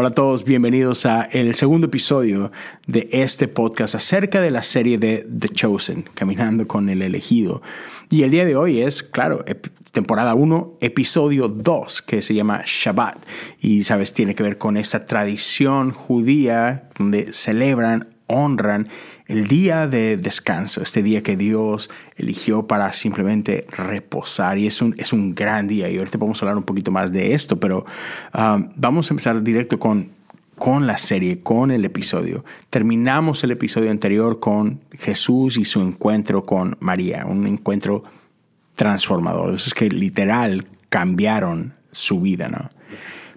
Hola a todos, bienvenidos a el segundo episodio de este podcast acerca de la serie de The Chosen, Caminando con el elegido. Y el día de hoy es, claro, temporada 1, episodio 2, que se llama Shabbat. Y, sabes, tiene que ver con esta tradición judía donde celebran, honran el día de descanso, este día que Dios eligió para simplemente reposar. Y es un, es un gran día. Y ahorita vamos a hablar un poquito más de esto, pero um, vamos a empezar directo con, con la serie, con el episodio. Terminamos el episodio anterior con Jesús y su encuentro con María, un encuentro transformador. Eso es que literal cambiaron su vida, ¿no?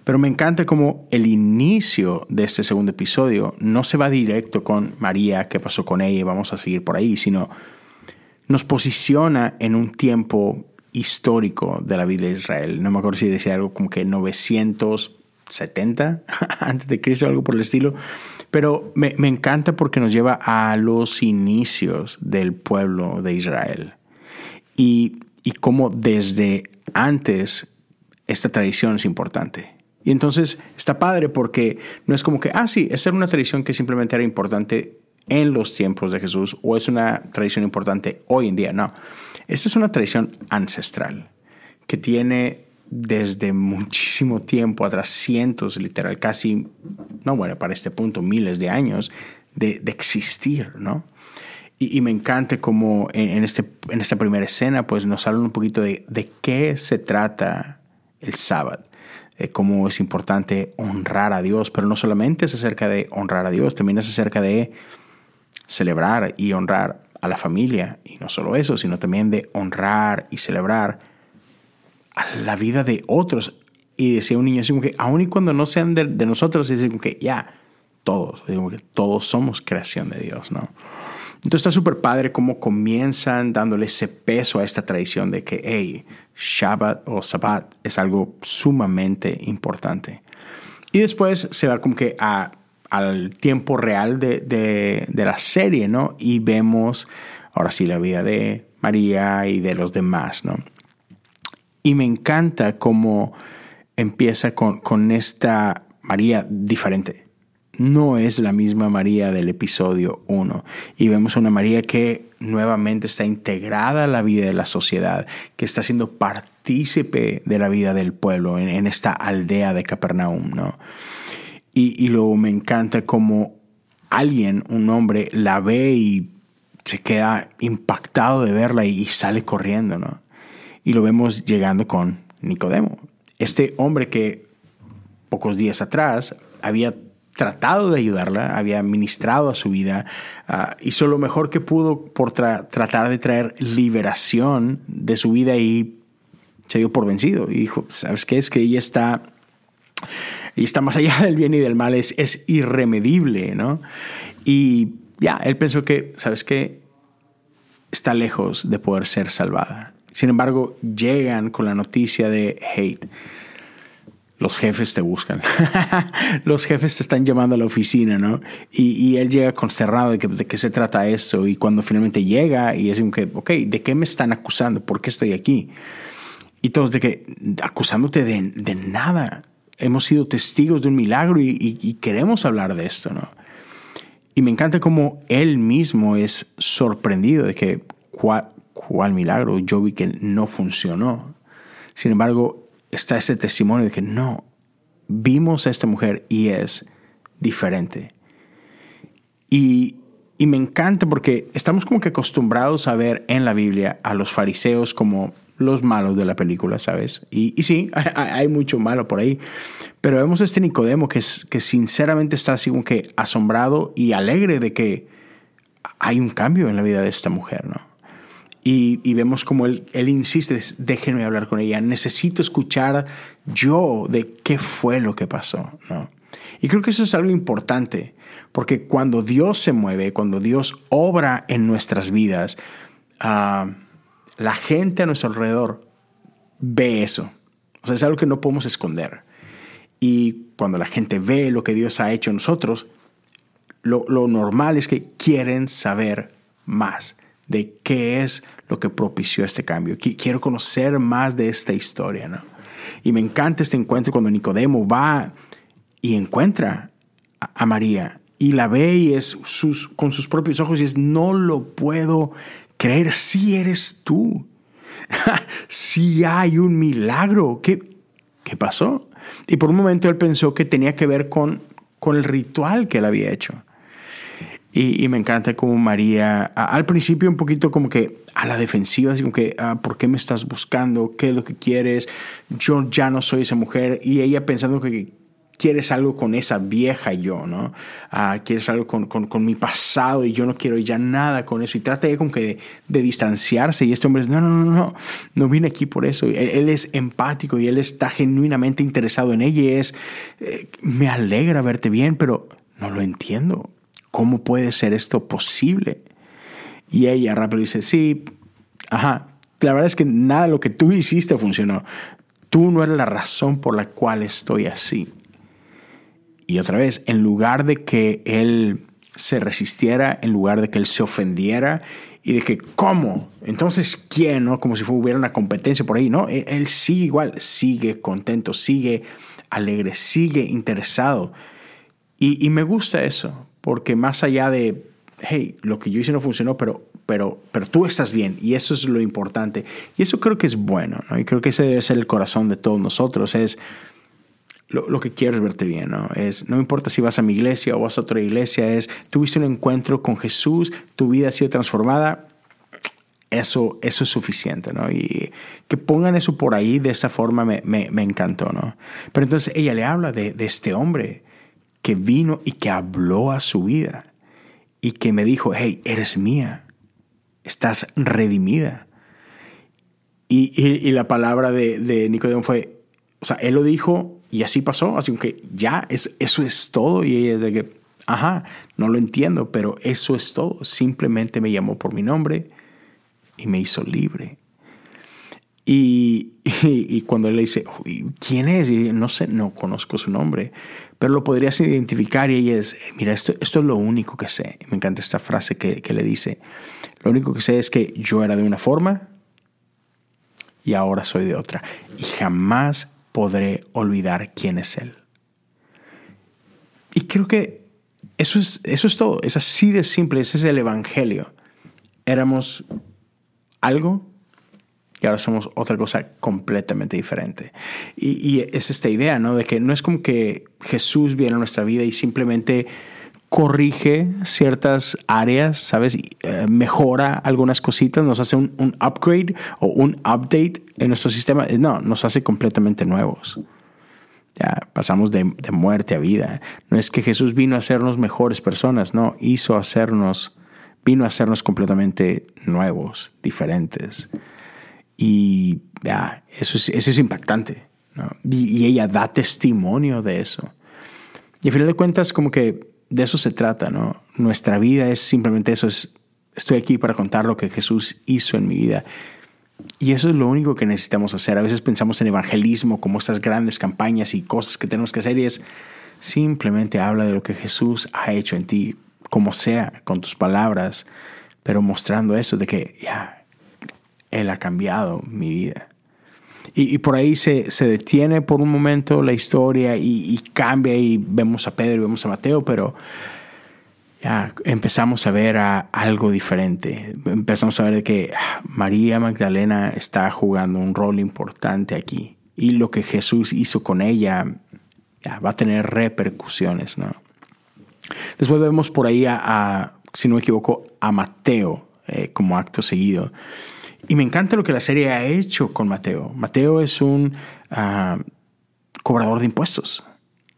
Pero me encanta como el inicio de este segundo episodio no se va directo con María, qué pasó con ella vamos a seguir por ahí, sino nos posiciona en un tiempo histórico de la vida de Israel. No me acuerdo si decía algo como que 970 antes de Cristo, algo por el estilo. Pero me, me encanta porque nos lleva a los inicios del pueblo de Israel. Y, y cómo desde antes esta tradición es importante. Y entonces está padre porque no es como que, ah, sí, esa era una tradición que simplemente era importante en los tiempos de Jesús o es una tradición importante hoy en día. No, esta es una tradición ancestral que tiene desde muchísimo tiempo atrás, cientos, literal, casi, no, bueno, para este punto, miles de años de, existir, ¿no? Y, me encanta como en, este, en esta primera escena, pues nos hablan un poquito de, de qué se trata el sábado eh, cómo es importante honrar a Dios, pero no solamente es acerca de honrar a Dios, también es acerca de celebrar y honrar a la familia, y no solo eso, sino también de honrar y celebrar a la vida de otros. Y decía un niño así como que, aun y cuando no sean de, nosotros, es como que ya, todos, que todos somos creación de Dios, ¿no? Entonces está súper padre cómo comienzan dándole ese peso a esta tradición de que, hey, Shabbat o Sabbat es algo sumamente importante. Y después se va como que al tiempo real de, la serie, ¿no? Y vemos ahora sí la vida de María y de los demás, ¿no? Y me encanta cómo empieza con, con esta María diferente no es la misma María del episodio 1. Y vemos una María que nuevamente está integrada a la vida de la sociedad, que está siendo partícipe de la vida del pueblo en, esta aldea de Capernaum. ¿no? Y, luego me encanta como alguien, un hombre, la ve y se queda impactado de verla y, y sale corriendo. ¿no? Y lo vemos llegando con Nicodemo. Este hombre que pocos días atrás había tratado de ayudarla, había ministrado a su vida, uh, hizo lo mejor que pudo por tratar de traer liberación de su vida y se dio por vencido. Y dijo, ¿sabes qué? Es que ella está, ella está más allá del bien y del mal, es, es irremedible, ¿no? Y ya, él pensó que, ¿sabes qué? Está lejos de poder ser salvada. Sin embargo, llegan con la noticia de hate los jefes te buscan. los jefes te están llamando a la oficina, ¿no? Y, él llega consternado de, que, de qué se trata esto. Y cuando finalmente llega y es como que, ok, ¿de qué me están acusando? ¿Por qué estoy aquí? Y todos de que, acusándote de, de nada. Hemos sido testigos de un milagro y, queremos hablar de esto, ¿no? Y me encanta cómo él mismo es sorprendido de que, ¿cuál, cuál milagro? Yo vi que no funcionó. Sin embargo, está ese testimonio de que no, vimos a esta mujer y es diferente. Y, me encanta porque estamos como que acostumbrados a ver en la Biblia a los fariseos como los malos de la película, ¿sabes? Y, y sí, hay, mucho malo por ahí, pero vemos a este Nicodemo que, es, que sinceramente está así como que asombrado y alegre de que hay un cambio en la vida de esta mujer, ¿no? Y, vemos como él, él insiste, déjenme hablar con ella, necesito escuchar yo de qué fue lo que pasó. ¿no? Y creo que eso es algo importante, porque cuando Dios se mueve, cuando Dios obra en nuestras vidas, ah, la gente a nuestro alrededor ve eso. O sea, es algo que no podemos esconder. Y cuando la gente ve lo que Dios ha hecho en nosotros, lo, lo normal es que quieren saber más de qué es lo que propició este cambio. Quiero conocer más de esta historia, ¿no? Y me encanta este encuentro cuando Nicodemo va y encuentra a, María y la ve y es sus, con sus propios ojos y es, no lo puedo creer, si eres tú. si hay un milagro. ¿Qué, ¿Qué pasó? Y por un momento él pensó que tenía que ver con, con el ritual que él había hecho. Y, me encanta como María, al principio un poquito como que a la defensiva, así como que, ah, ¿por qué me estás buscando? ¿Qué es lo que quieres? Yo ya no soy esa mujer. Y ella pensando que quieres algo con esa vieja yo, ¿no? Ah, quieres algo con, con, mi pasado y yo no quiero ya nada con eso. Y trata de como que de, distanciarse. Y este hombre dice, no, no, no, no, no vine aquí por eso. Él, es empático y él está genuinamente interesado en ella y es, eh, me alegra verte bien, pero no lo entiendo. ¿Cómo puede ser esto posible? Y ella rápido dice, sí, ajá, la verdad es que nada de lo que tú hiciste funcionó. Tú no eres la razón por la cual estoy así. Y otra vez, en lugar de que él se resistiera, en lugar de que él se ofendiera y de que, ¿cómo? Entonces, ¿quién? ¿no? Como si hubiera una competencia por ahí, ¿no? Él, él sigue igual, sigue contento, sigue alegre, sigue interesado. Y, y, me gusta eso, porque más allá de, hey, lo que yo hice no funcionó, pero, pero, pero tú estás bien y eso es lo importante. Y eso creo que es bueno, ¿no? Y creo que ese debe ser el corazón de todos nosotros, es lo, lo que quieres verte bien, ¿no? Es, no importa si vas a mi iglesia o vas a otra iglesia, es, tuviste un encuentro con Jesús, tu vida ha sido transformada, eso, eso es suficiente, ¿no? Y que pongan eso por ahí de esa forma me, me, me encantó, ¿no? Pero entonces ella le habla de, de este hombre que vino y que habló a su vida y que me dijo, hey, eres mía, estás redimida. Y, y, la palabra de, de, Nicodemo fue, o sea, él lo dijo y así pasó, así que ya, es, eso es todo. Y ella es de que, ajá, no lo entiendo, pero eso es todo. Simplemente me llamó por mi nombre y me hizo libre. Y, y, cuando él le dice, ¿quién es? Y no sé, no conozco su nombre, pero lo podrías identificar y ella es, mira, esto, esto es lo único que sé. Me encanta esta frase que, que le dice, lo único que sé es que yo era de una forma y ahora soy de otra. Y jamás podré olvidar quién es Él. Y creo que eso es, eso es todo, es así de simple, ese es el Evangelio. Éramos algo y ahora somos otra cosa completamente diferente. Y, es esta idea, ¿no? De que no es como que Jesús viene a nuestra vida y simplemente corrige ciertas áreas, ¿sabes? Eh, mejora algunas cositas, nos hace un, un, upgrade o un update en nuestro sistema. No, nos hace completamente nuevos. Ya pasamos de, de muerte a vida. No es que Jesús vino a hacernos mejores personas, no, hizo hacernos, vino a hacernos completamente nuevos, diferentes. Y ya, eso, es, eso es impactante. Y, ella da testimonio de eso. Y al final de cuentas, como que de eso se trata, ¿no? Nuestra vida es simplemente eso, es, estoy aquí para contar lo que Jesús hizo en mi vida. Y eso es lo único que necesitamos hacer. A veces pensamos en evangelismo como estas grandes campañas y cosas que tenemos que hacer y es simplemente habla de lo que Jesús ha hecho en ti, como sea, con tus palabras, pero mostrando eso de que ya, él ha cambiado mi vida. Y, por ahí se, se, detiene por un momento la historia y, cambia y vemos a Pedro y vemos a Mateo, pero ya empezamos a ver a algo diferente. Empezamos a ver que ah, María Magdalena está jugando un rol importante aquí. Y lo que Jesús hizo con ella va a tener repercusiones. ¿no? Después vemos por ahí a, si no me equivoco, a Mateo eh, como acto seguido. Y me encanta lo que la serie ha hecho con Mateo. Mateo es un ah, cobrador de impuestos.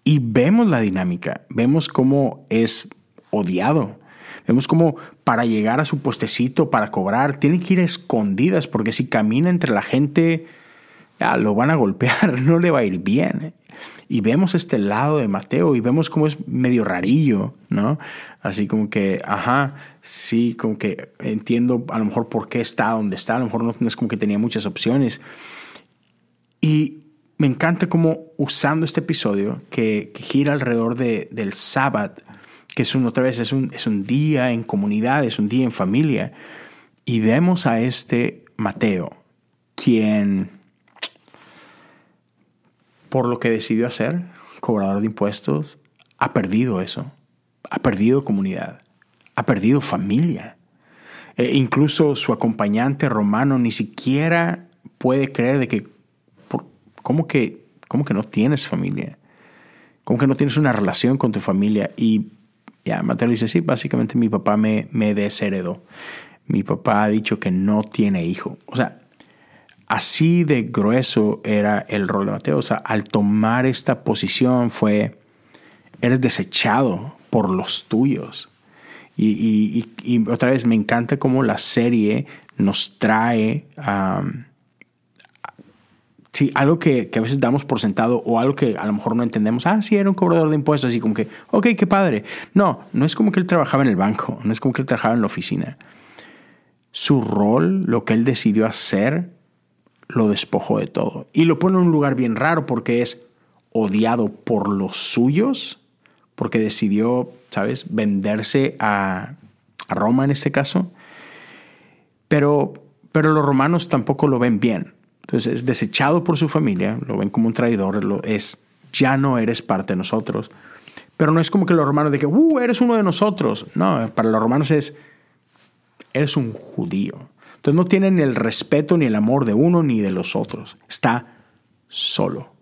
Y vemos la dinámica, vemos cómo es odiado. Vemos cómo para llegar a su puestecito, para cobrar, tiene que ir a escondidas, porque si camina entre la gente, ya lo van a golpear, no le va a ir bien y vemos este lado de Mateo y vemos cómo es medio rarillo, ¿no? Así como que, ajá, sí, como que entiendo a lo mejor por qué está donde está, a lo mejor no, es como que tenía muchas opciones. Y me encanta cómo usando este episodio que, gira alrededor de, del sábado, que es un, otra vez, es un, es un día en comunidad, es un día en familia, y vemos a este Mateo, quien por lo que decidió hacer, cobrador de impuestos, ha perdido eso. Ha perdido comunidad. Ha perdido familia. E incluso su acompañante romano ni siquiera puede creer de que, ¿cómo que, cómo que no tienes familia? ¿Cómo que no tienes una relación con tu familia? Y ya Mateo dice, sí, básicamente mi papá me, me desheredó. Mi papá ha dicho que no tiene hijo. O sea, así de grueso era el rol de Mateo. O sea, al tomar esta posición fue, eres desechado por los tuyos. Y, otra vez me encanta cómo la serie nos trae sí, algo que, a veces damos por sentado o algo que a lo mejor no entendemos. Ah, sí, era un cobrador de impuestos, y como que, ok, qué padre. No, no es como que él trabajaba en el banco, no es como que él trabajaba en la oficina. Su rol, lo que él decidió hacer, lo despojó de todo. Y lo pone en un lugar bien raro porque es odiado por los suyos, porque decidió, ¿sabes?, venderse a, a Roma en este caso. Pero, pero los romanos tampoco lo ven bien. Entonces es desechado por su familia, lo ven como un traidor, lo es, ya no eres parte de nosotros. Pero no es como que los romanos digan, uh, eres uno de nosotros. No, para los romanos es, eres un judío. Entonces no tienen el respeto ni el amor de uno ni de los otros. Está solo.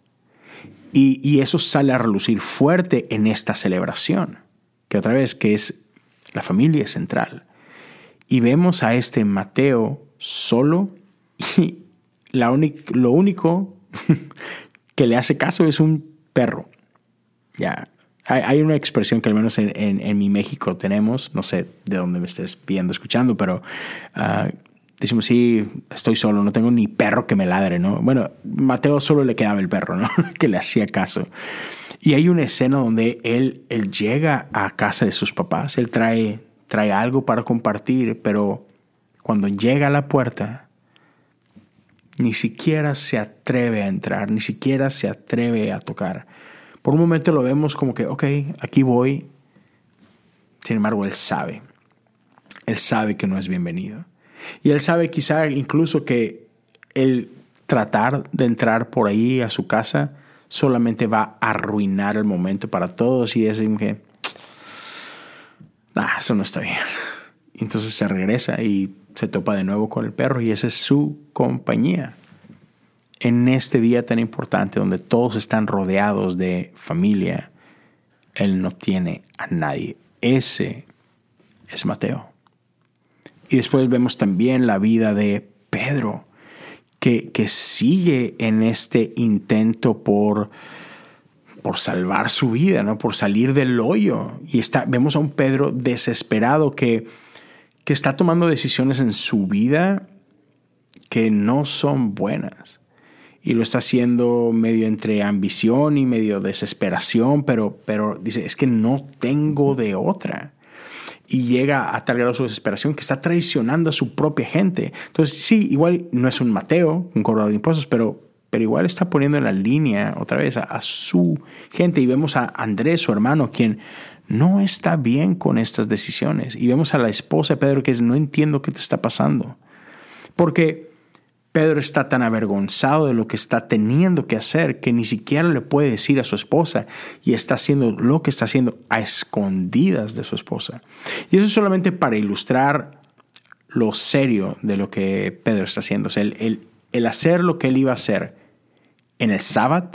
Y, y eso sale a relucir fuerte en esta celebración, que otra vez que es la familia central. Y vemos a este Mateo solo y, lo único que le hace caso es un perro. Ya, hay, una expresión que al menos en, mi México tenemos, no sé de dónde me estés viendo, escuchando, pero uh, decimos, sí, estoy solo, no tengo ni perro que me ladre, ¿no? Bueno, Mateo solo le quedaba el perro, ¿no? que le hacía caso. Y hay una escena donde él, él llega a casa de sus papás, él trae, trae algo para compartir, pero cuando llega a la puerta, ni siquiera se atreve a entrar, ni siquiera se atreve a tocar. Por un momento lo vemos como que, ok, aquí voy. Sin embargo, él sabe. Él sabe que no es bienvenido. Y él sabe quizá incluso que el tratar de entrar por ahí a su casa solamente va a arruinar el momento para todos y decir que, eso no está bien. Entonces se regresa y se topa de nuevo con el perro y esa es su compañía. En este día tan importante donde todos están rodeados de familia, él no tiene a nadie. Ese es Mateo. Y después vemos también la vida de Pedro, que, que sigue en este intento por, por salvar su vida, ¿no? por salir del hoyo. Y está, vemos a un Pedro desesperado que que está tomando decisiones en su vida que no son buenas. Y lo está haciendo medio entre ambición y medio desesperación, pero, pero dice, es que no tengo de otra. Y llega a tal grado su desesperación que está traicionando a su propia gente. Entonces, sí, igual no es un Mateo, un cobrador de impuestos, pero, pero igual está poniendo en la línea otra vez a, a su gente. Y vemos a Andrés, su hermano, quien no está bien con estas decisiones. Y vemos a la esposa de Pedro que es, no entiendo qué te está pasando. Porque Pedro está tan avergonzado de lo que está teniendo que hacer que ni siquiera le puede decir a su esposa y está haciendo lo que está haciendo a escondidas de su esposa. Y eso es solamente para ilustrar lo serio de lo que Pedro está haciendo. O sea, el, el hacer lo que él iba a hacer en el sábado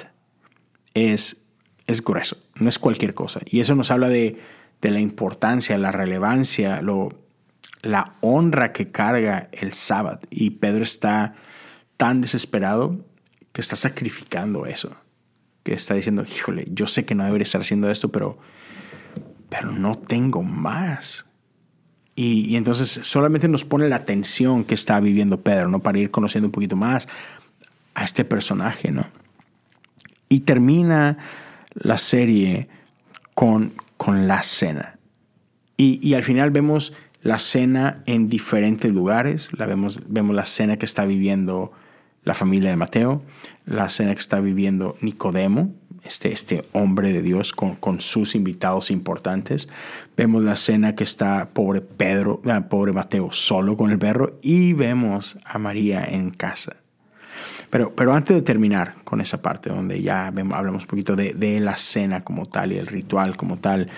es es grueso, no es cualquier cosa. Y eso nos habla de, la importancia, la relevancia, lo, la honra que carga el sábado. Y Pedro está tan desesperado que está sacrificando eso. Que está diciendo, híjole, yo sé que no debería estar haciendo esto, pero, pero no tengo más. Y, y, entonces solamente nos pone la tensión que está viviendo Pedro, ¿no? Para ir conociendo un poquito más a este personaje, ¿no? Y termina la serie con, con la cena. Y, al final vemos la cena en diferentes lugares. La vemos, vemos la cena que está viviendo la familia de Mateo, la cena que está viviendo Nicodemo, este, este hombre de Dios con, con, sus invitados importantes. Vemos la cena que está pobre Pedro, ah, pobre Mateo solo con el perro y vemos a María en casa. Pero, pero antes de terminar con esa parte donde ya hablamos un poquito de, de la cena como tal y el ritual como tal,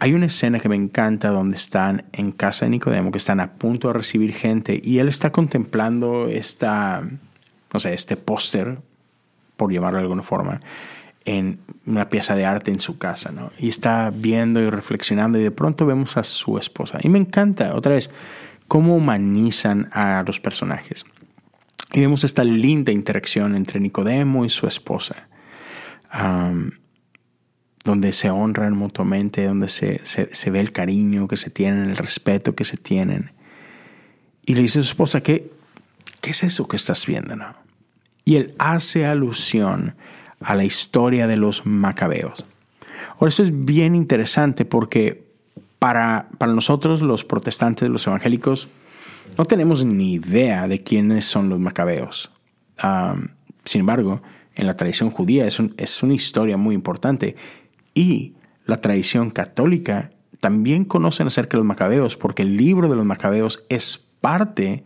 hay una escena que me encanta donde están en casa de Nicodemo, que están a punto de recibir gente y él está contemplando esta, no sé, este póster, por llamarlo de alguna forma, en una pieza de arte en su casa, ¿no? Y está viendo y reflexionando y de pronto vemos a su esposa. Y me encanta, otra vez, cómo humanizan a los personajes. Y vemos esta linda interacción entre Nicodemo y su esposa, donde se honran mutuamente, donde se, se, ve el cariño que se tienen, el respeto que se tienen. Y le dice a su esposa, ¿qué, qué es eso que estás viendo? No? Y él hace alusión a la historia de los macabeos. Ahora, eso es bien interesante porque para, para nosotros, los protestantes, los evangélicos, no tenemos ni idea de quiénes son los macabeos. sin embargo, en la tradición judía es, es una historia muy importante y la tradición católica también conocen acerca de los macabeos porque el libro de los macabeos es parte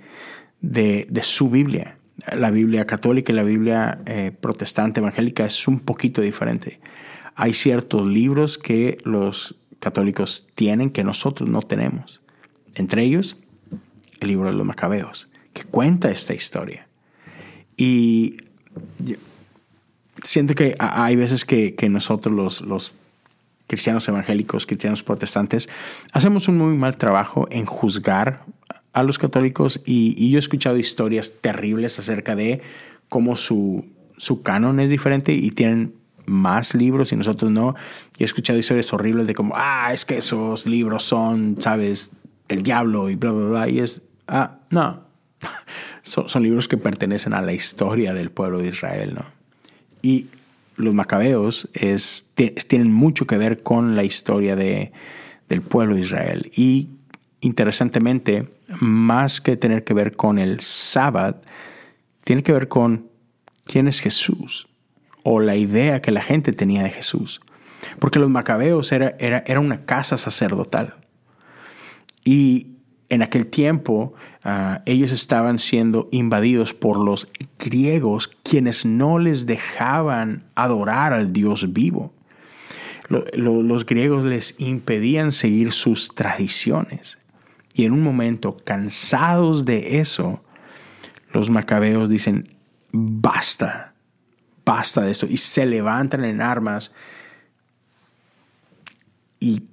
de, de su Biblia la Biblia católica y la Biblia eh, protestante evangélica es un poquito diferente. Hay ciertos libros que los católicos tienen que nosotros no tenemos. Entre ellos, el libro de los Macabeos, que cuenta esta historia. Y siento que hay veces que, nosotros los, los cristianos evangélicos, cristianos protestantes, hacemos un muy mal trabajo en juzgar a los católicos y, yo he escuchado historias terribles acerca de cómo su, su canon es diferente y tienen más libros y nosotros no. Y he escuchado historias horribles de como, ah, es que esos libros son, sabes, del diablo y bla, bla, bla. Y es, ah, no. son, son, libros que pertenecen a la historia del pueblo de Israel, ¿no? Y los macabeos tienen mucho que ver con la historia de, del pueblo de Israel. Y interesantemente, más que tener que ver con el sábado, tiene que ver con quién es Jesús o la idea que la gente tenía de Jesús. Porque los macabeos era, era, era una casa sacerdotal. Y en aquel tiempo ah, ellos estaban siendo invadidos por los griegos quienes no les dejaban adorar al Dios vivo. los griegos les impedían seguir sus tradiciones. Y en un momento, cansados de eso, los macabeos dicen, basta, basta de esto. Y se levantan en armas y,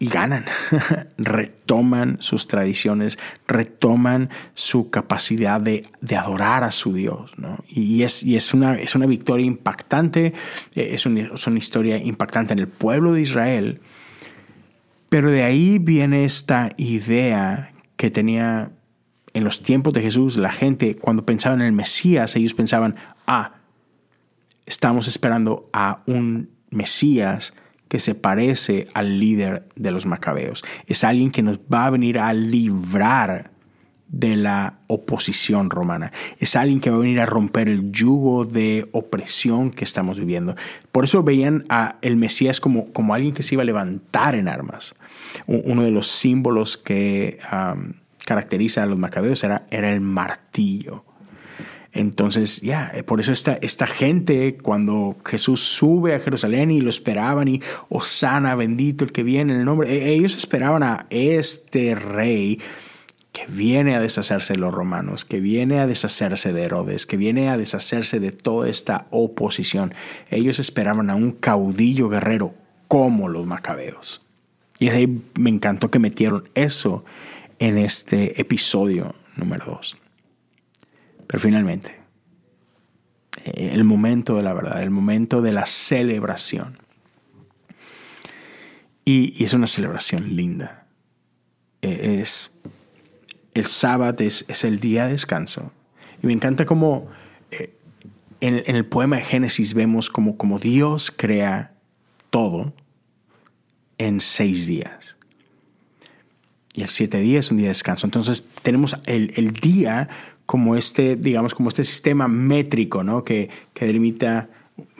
ganan, retoman sus tradiciones, retoman su capacidad de, adorar a su Dios. Y, es, y es, una, es una victoria impactante, eh, es es una historia impactante en el pueblo de Israel pero de ahí viene esta idea que tenía en los tiempos de Jesús la gente, cuando pensaban en el Mesías, ellos pensaban, ah, estamos esperando a un Mesías que se parece al líder de los macabeos. Es alguien que nos va a venir a librar de la oposición romana. Es alguien que va a venir a romper el yugo de opresión que estamos viviendo. Por eso veían a el Mesías como, como alguien que se iba a levantar en armas. Uno de los símbolos que caracteriza a los macabeos era, era el martillo. Entonces, ya, por eso esta, esta gente, cuando Jesús sube a Jerusalén y lo esperaban y, Osana, bendito el que viene en el nombre, e, ellos esperaban a este rey que viene a deshacerse de los romanos, que viene a deshacerse de Herodes, que viene a deshacerse de toda esta oposición. Ellos esperaban a un caudillo guerrero como los macabeos. Y ahí me encantó que metieron eso en este episodio número 2. Pero finalmente, el momento de la verdad, el momento de la celebración. Y, es una celebración linda. E, es el sábado es, el día de descanso. Y me encanta cómo eh, en, el poema de Génesis vemos como, como Dios crea todo en seis días. Y el siete días es un día de descanso. Entonces tenemos el, día como este, digamos, como este sistema métrico, ¿no? Que, que delimita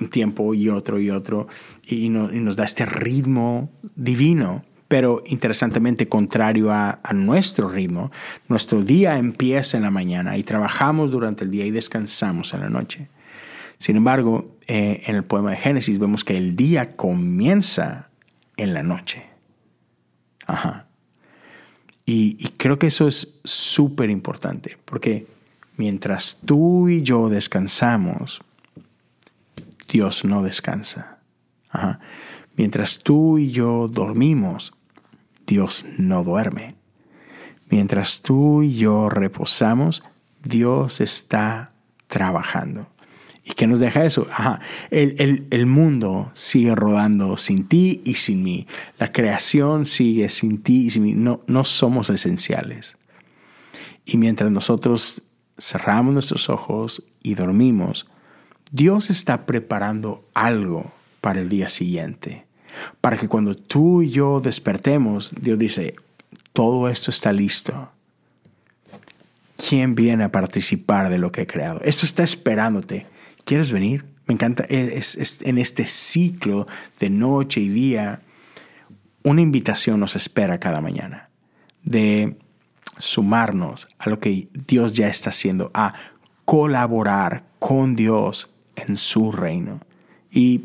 un tiempo y otro y otro y, nos da este ritmo divino Pero interesantemente, contrario a, nuestro ritmo, nuestro día empieza en la mañana y trabajamos durante el día y descansamos en la noche. Sin embargo, eh, en el poema de Génesis vemos que el día comienza en la noche. Ajá. Y, y creo que eso es súper importante, porque mientras tú y yo descansamos, Dios no descansa. Mientras tú y yo dormimos, Dios no duerme. Mientras tú y yo reposamos, Dios está trabajando. ¿Y qué nos deja eso? Ajá, el, el, mundo sigue rodando sin ti y sin mí. La creación sigue sin ti y sin mí. No, no somos esenciales. Y mientras nosotros cerramos nuestros ojos y dormimos, Dios está preparando algo para el día siguiente. Para que cuando tú y yo despertemos, Dios dice, todo esto está listo. ¿Quién viene a participar de lo que he creado? Esto está esperándote. ¿Quieres venir? Me encanta, en este ciclo de noche y día, una invitación nos espera cada mañana de sumarnos a lo que Dios ya está haciendo, a colaborar con Dios en su reino. Y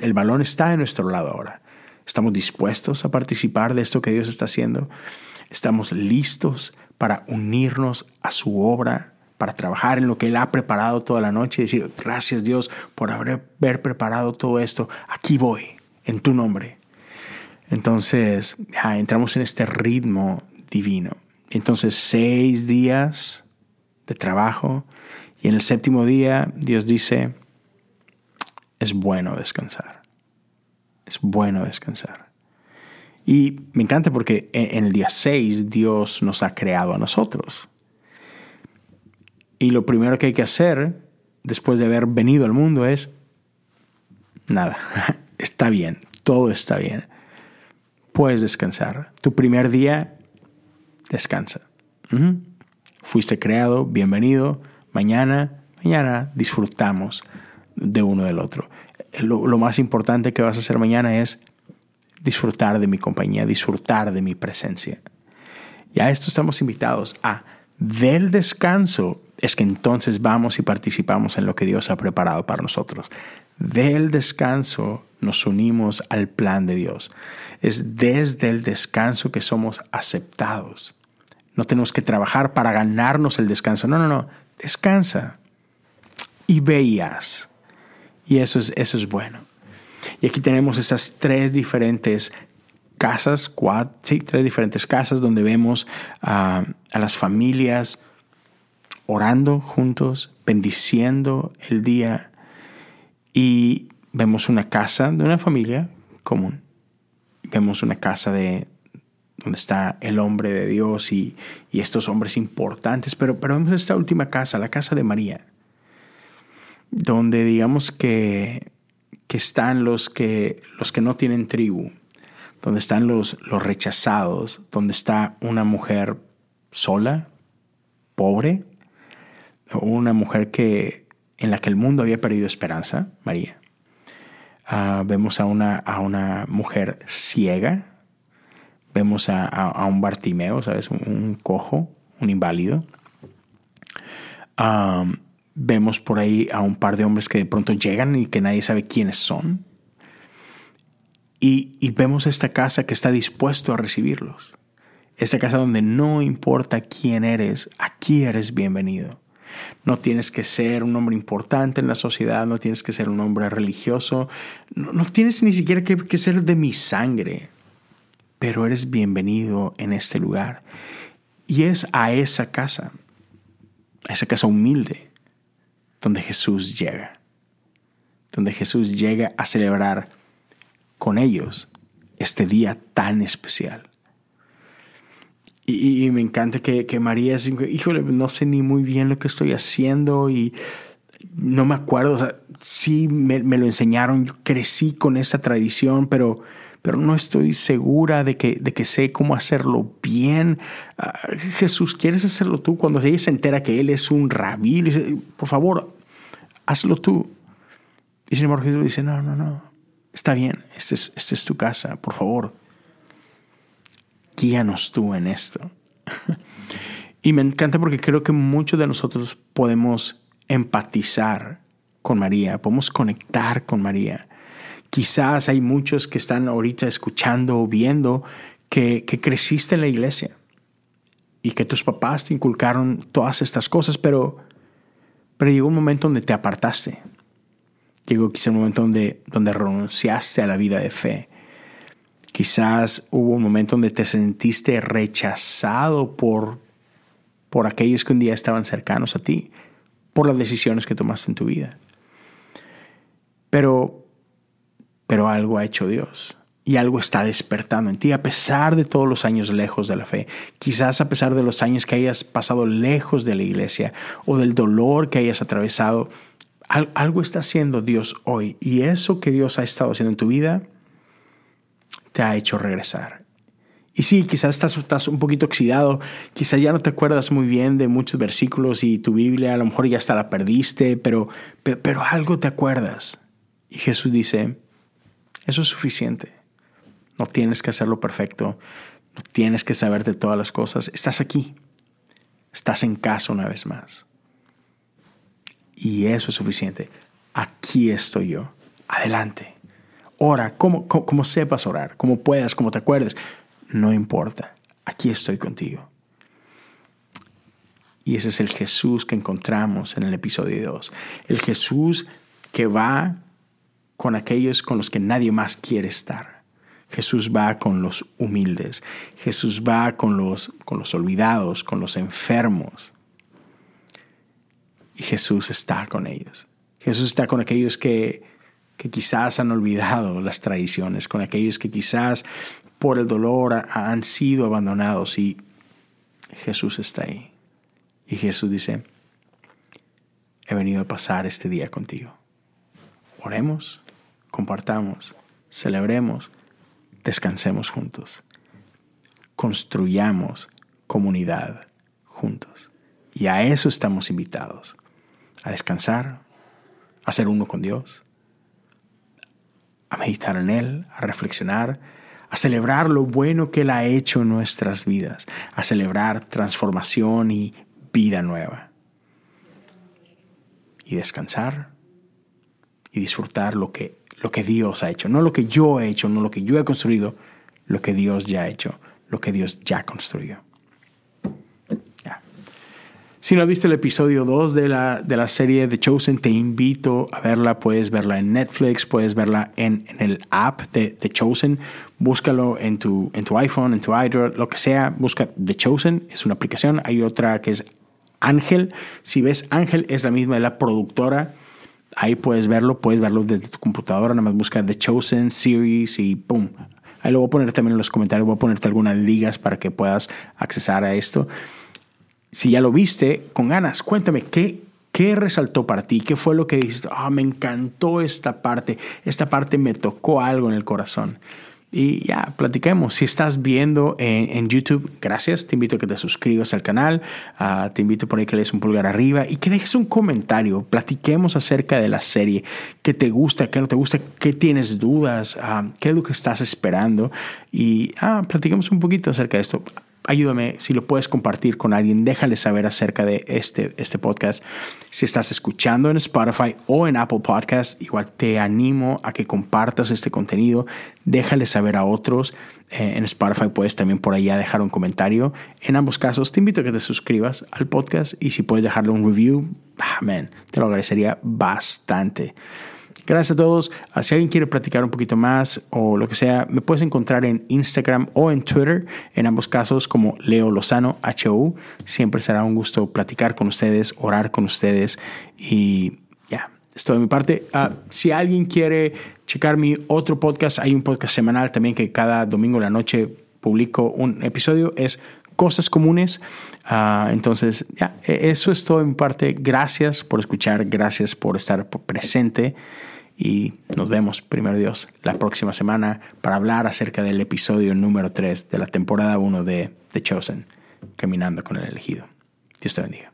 el balón está en nuestro lado ahora. Estamos dispuestos a participar de esto que Dios está haciendo. Estamos listos para unirnos a su obra, para trabajar en lo que Él ha preparado toda la noche y decir, gracias Dios por haber, preparado todo esto. Aquí voy, en tu nombre. Entonces, entramos en este ritmo divino. Entonces, seis días de trabajo y en el séptimo día Dios dice, es bueno descansar. Es bueno descansar. Y me encanta porque en el día 6 Dios nos ha creado a nosotros. Y lo primero que hay que hacer después de haber venido al mundo es, nada, está bien, todo está bien. Puedes descansar. Tu primer día, descansa. Fuiste creado, bienvenido. Mañana, mañana disfrutamos de uno del otro. Lo, lo, más importante que vas a hacer mañana es disfrutar de mi compañía, disfrutar de mi presencia. Y a esto estamos invitados a del descanso es que entonces vamos y participamos en lo que Dios ha preparado para nosotros. Del descanso nos unimos al plan de Dios. Es desde el descanso que somos aceptados. No tenemos que trabajar para ganarnos el descanso. No, no, no. Descansa y veías. Y eso es, eso es bueno. Y aquí tenemos esas tres diferentes casas, sí, tres diferentes casas donde vemos a las familias orando juntos, bendiciendo el día y vemos una casa de una familia común. Vemos una casa de donde está el hombre de Dios y, estos hombres importantes, pero, pero vemos esta última casa, la casa de María, donde digamos que, que están los que, los que no tienen tribu, donde están los, los rechazados, donde está una mujer sola, pobre, una mujer que, en la que el mundo había perdido esperanza, María. Ah, vemos a una, a una mujer ciega, vemos a, un Bartimeo, ¿sabes? Un, cojo, un inválido. Ah, vemos por ahí a un par de hombres que de pronto llegan y que nadie sabe quiénes son. Y, y vemos esta casa que está dispuesto a recibirlos. Esta casa donde no importa quién eres, aquí eres bienvenido. No tienes que ser un hombre importante en la sociedad, no tienes que ser un hombre religioso, no, tienes ni siquiera que, ser de mi sangre, pero eres bienvenido en este lugar. Y es a esa casa, a esa casa humilde, donde Jesús llega, donde Jesús llega a celebrar con ellos este día tan especial. Y, me encanta que, María es, híjole, no sé ni muy bien lo que estoy haciendo y no me acuerdo, o sea, sí me, me, lo enseñaron, yo crecí con esa tradición, pero, pero no estoy segura de que, de que sé cómo hacerlo bien. Ah, Jesús, ¿quieres hacerlo tú? Cuando ella se entera que Él es un rabí, dice, por favor, hazlo tú. Y sin embargo Jesús dice, no, no, no, está bien, esta es, este es tu casa, por favor, guíanos tú en esto. y me encanta porque creo que muchos de nosotros podemos empatizar con María, podemos conectar con María. Quizás hay muchos que están ahorita escuchando o viendo que, creciste en la iglesia y que tus papás te inculcaron todas estas cosas, pero, pero llegó un momento donde te apartaste. Llegó quizás un momento donde, donde renunciaste a la vida de fe. Quizás hubo un momento donde te sentiste rechazado por, por aquellos que un día estaban cercanos a ti, por las decisiones que tomaste en tu vida. Pero, pero algo ha hecho Dios y algo está despertando en ti a pesar de todos los años lejos de la fe. Quizás a pesar de los años que hayas pasado lejos de la iglesia o del dolor que hayas atravesado, algo está haciendo Dios hoy y eso que Dios ha estado haciendo en tu vida te ha hecho regresar. Y sí, quizás estás, un poquito oxidado, quizás ya no te acuerdas muy bien de muchos versículos y tu Biblia a lo mejor ya hasta la perdiste, pero, pero, pero algo te acuerdas. Y Jesús dice, eso es suficiente. No tienes que hacerlo perfecto. No tienes que saber de todas las cosas. Estás aquí. Estás en casa una vez más. Y eso es suficiente. Aquí estoy yo. Adelante. Ora, como, sepas orar, como puedas, como te acuerdes. No importa. Aquí estoy contigo. Y ese es el Jesús que encontramos en el episodio 2. El Jesús que va con aquellos con los que nadie más quiere estar. Jesús va con los humildes. Jesús va con los, con los olvidados, con los enfermos. Y Jesús está con ellos. Jesús está con aquellos que, que quizás han olvidado las tradiciones, con aquellos que quizás por el dolor han sido abandonados y Jesús está ahí. Y Jesús dice, he venido a pasar este día contigo. Oremos, compartamos, celebremos descansemos juntos, construyamos comunidad juntos. Y a eso estamos invitados, a descansar, a ser uno con Dios, a meditar en Él, a reflexionar, a celebrar lo bueno que Él ha hecho en nuestras vidas, a celebrar transformación y vida nueva. Y descansar y disfrutar lo que lo que Dios ha hecho, no lo que yo he hecho, no lo que yo he construido, lo que Dios ya ha hecho, lo que Dios ya construyó. Si no has visto el episodio 2 de la, de la serie The Chosen, te invito a verla. Puedes verla en Netflix, puedes verla en, en el app de The Chosen. Búscalo en tu, en tu iPhone, en tu iDroid, lo que sea. Busca The Chosen, es una aplicación. Hay otra que es Ángel. Si ves Ángel, es la misma de la productora Ahí puedes verlo, puedes verlo desde tu computadora, nada más busca The Chosen Series y ¡pum! Ahí lo voy a poner también en los comentarios, voy a ponerte algunas ligas para que puedas accesar a esto. Si ya lo viste, con ganas, cuéntame, ¿qué, ¿Qué resaltó para ti? ¿Qué fue lo que dijiste? Ah, me encantó esta parte. Esta parte me tocó algo en el corazón y ya, platiquemos. Si estás viendo en, YouTube, gracias. Te invito a que te suscribas al canal. Ah, te invito por ahí que le des un pulgar arriba y que dejes un comentario. Platiquemos acerca de la serie. ¿Qué te gusta? ¿Qué no te gusta? ¿Qué tienes dudas? Ah, ¿Qué es lo que estás esperando? Y ah, platiquemos un poquito acerca de esto ayúdame, si lo puedes compartir con alguien, déjale saber acerca de este, este podcast. Si estás escuchando en Spotify o en Apple Podcast, igual te animo a que compartas este contenido, déjale saber a otros. Eh, en Spotify puedes también por allá dejar un comentario. En ambos casos, te invito a que te suscribas al podcast y si puedes dejarle un review, man, te lo agradecería bastante. Gracias a todos. Ah, si alguien quiere platicar un poquito más o lo que sea, me puedes encontrar en Instagram o en Twitter, en ambos casos como Leo Lozano, HU. Siempre será un gusto platicar con ustedes, orar con ustedes y ya, esto de mi parte. Ah, si alguien quiere checar mi otro podcast, hay un podcast semanal también que cada domingo en la noche publico un episodio, es cosas comunes. Ah, entonces, ya, e-, eso es todo mi parte. Gracias por escuchar, gracias por estar presente y nos vemos, primero Dios, la próxima semana para hablar acerca del episodio número 3 de la temporada 1 de The Chosen, Caminando con el elegido. Dios te bendiga.